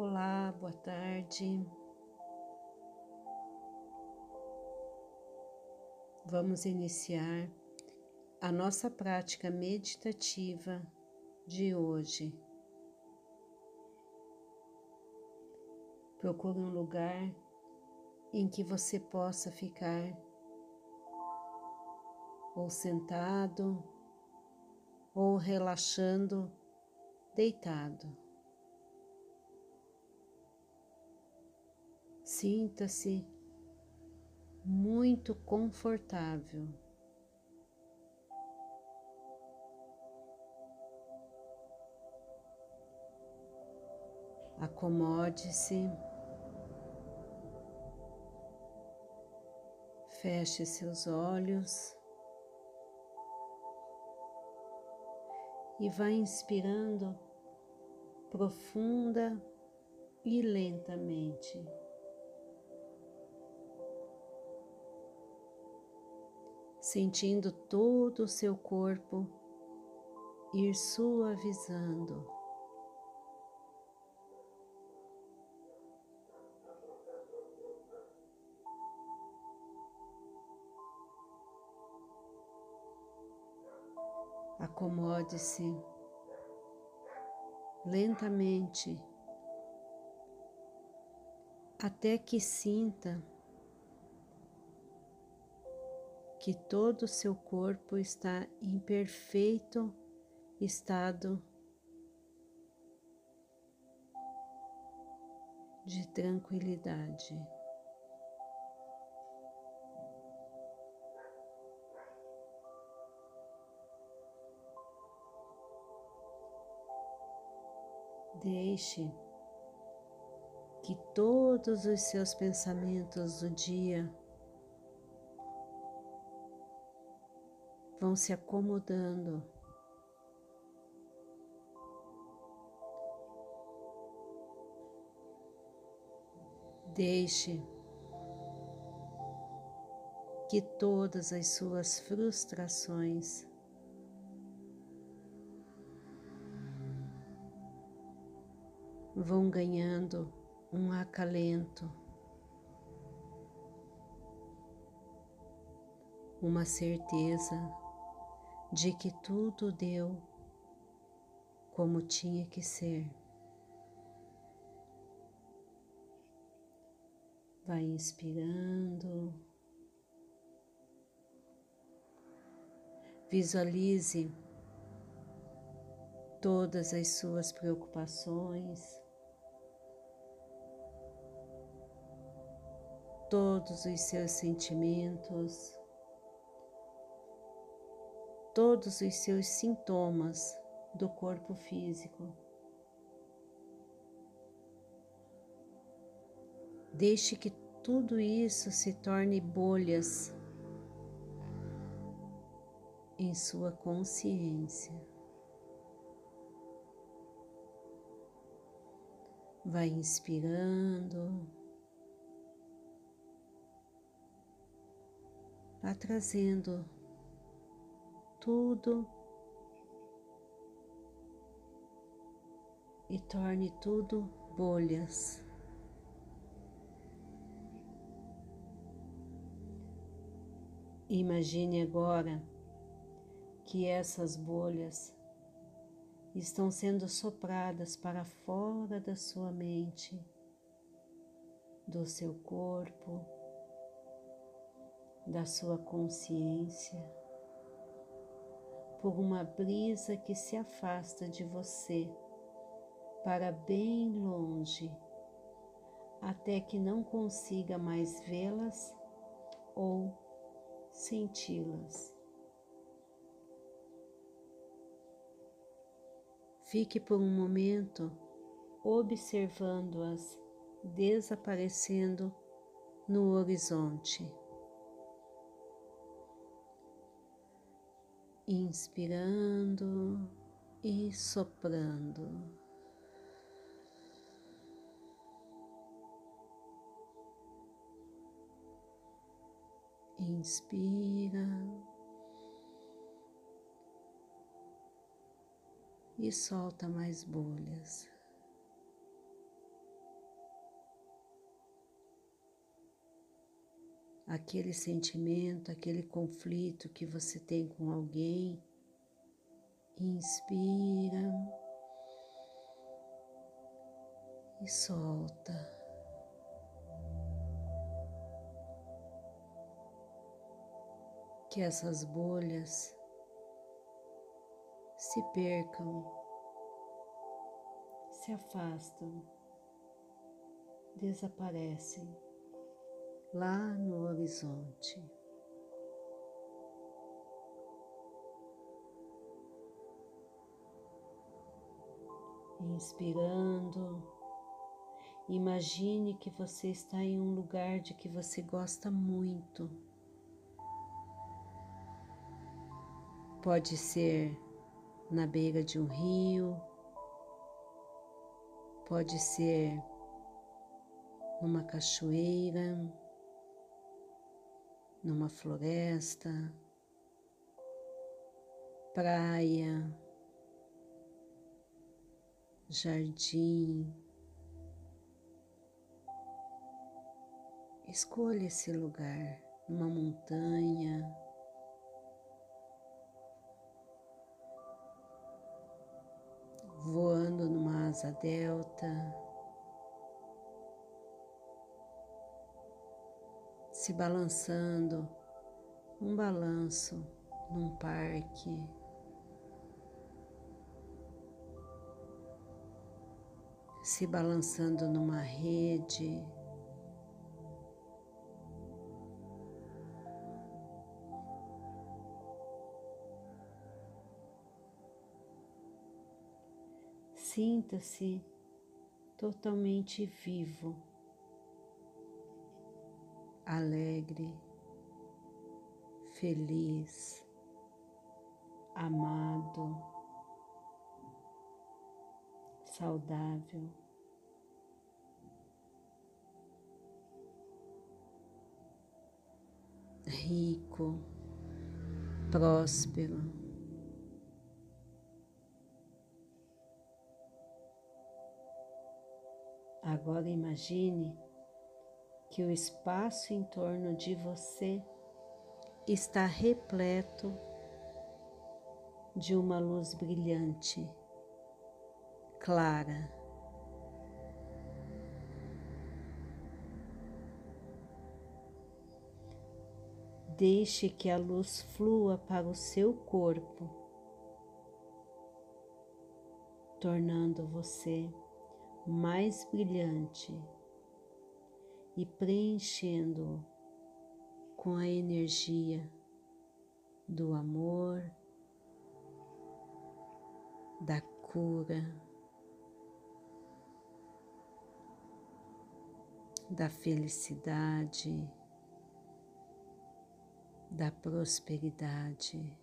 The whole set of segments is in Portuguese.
Olá, boa tarde. Vamos iniciar a nossa prática meditativa de hoje. Procure um lugar em que você possa ficar ou sentado ou relaxando deitado. Sinta-se muito confortável. Acomode-se, feche seus olhos e vá inspirando profunda e lentamente. Sentindo todo o seu corpo ir suavizando. Acomode-se lentamente até que sinta que todo o seu corpo está em perfeito estado de tranquilidade. Deixe que todos os seus pensamentos do dia vão se acomodando. Deixe que todas as suas frustrações vão ganhando um acalento, uma certeza de que tudo deu como tinha que ser. Vai inspirando, visualize todas as suas preocupações, todos os seus sentimentos, todos os seus sintomas do corpo físico. Deixe que tudo isso se torne bolhas em sua consciência. Vai inspirando. Vá trazendo tudo e torne tudo bolhas. Imagine agora que essas bolhas estão sendo sopradas para fora da sua mente, do seu corpo, da sua consciência, por uma brisa que se afasta de você para bem longe, até que não consiga mais vê-las ou senti-las. Fique por um momento observando-as desaparecendo no horizonte. Inspirando e soprando. Inspira e solta mais bolhas. Aquele sentimento, aquele conflito que você tem com alguém. Inspira e solta. Que essas bolhas se percam, se afastam, desaparecem lá no horizonte. Inspirando, imagine que você está em um lugar de que você gosta muito. Pode ser na beira de um rio, pode ser numa cachoeira, numa floresta, praia, jardim. Escolha esse lugar, numa montanha. Voando numa asa delta. Se balançando, um balanço num parque. Se balançando numa rede. Sinta-se totalmente vivo alegre, feliz, amado, saudável. Rico, próspero. Agora imagine que o espaço em torno de você está repleto de uma luz brilhante, clara. Deixe que a luz flua para o seu corpo, tornando você mais brilhante e preenchendo com a energia do amor, da cura, da felicidade, da prosperidade.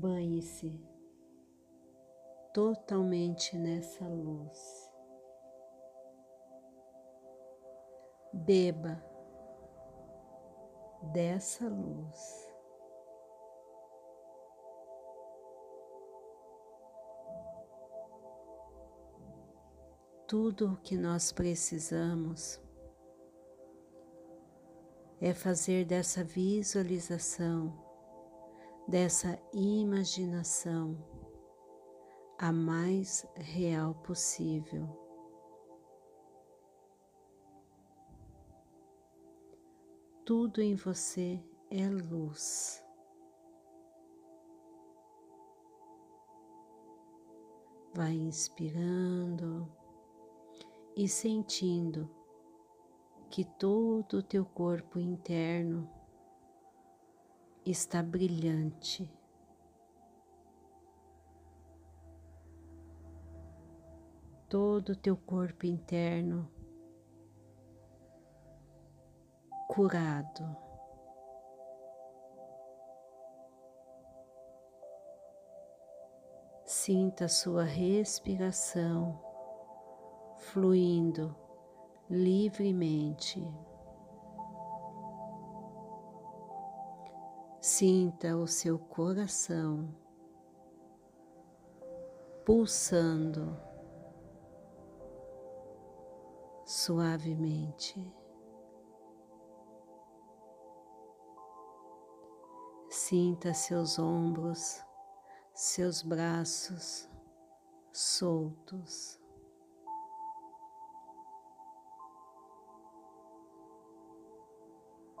Banhe-se totalmente nessa luz. Beba dessa luz. Tudo o que nós precisamos é fazer dessa visualização dessa imaginação a mais real possível. Tudo em você é luz. Vai inspirando e sentindo que todo o teu corpo interno está brilhante. Todo o teu corpo interno curado. Sinta sua respiração fluindo livremente. Sinta o seu coração pulsando suavemente. Sinta seus ombros, seus braços soltos.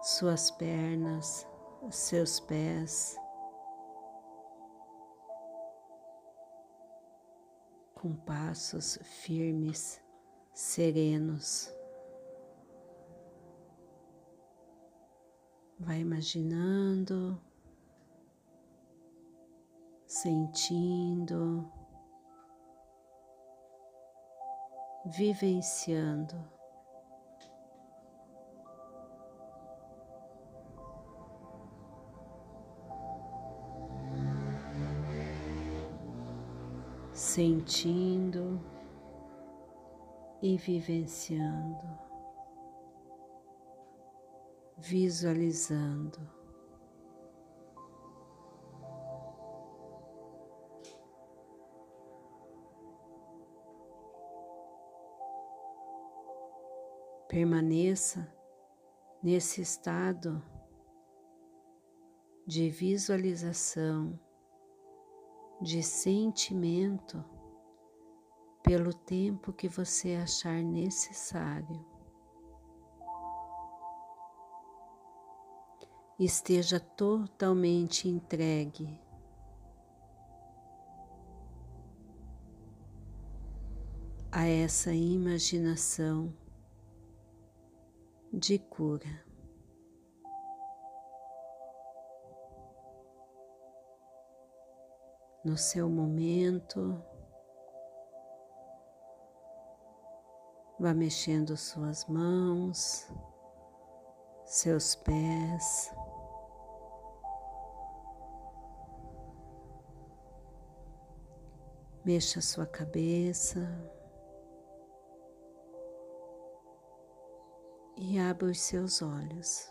Suas pernas, seus pés, com passos firmes serenos. Vai imaginando, sentindo, vivenciando. Sentindo e vivenciando, visualizando. Permaneça nesse estado de visualização, de sentimento pelo tempo que você achar necessário. Esteja totalmente entregue. A essa imaginação de cura. No seu momento, Vá mexendo suas mãos, seus pés. Mexa sua cabeça e abra os seus olhos.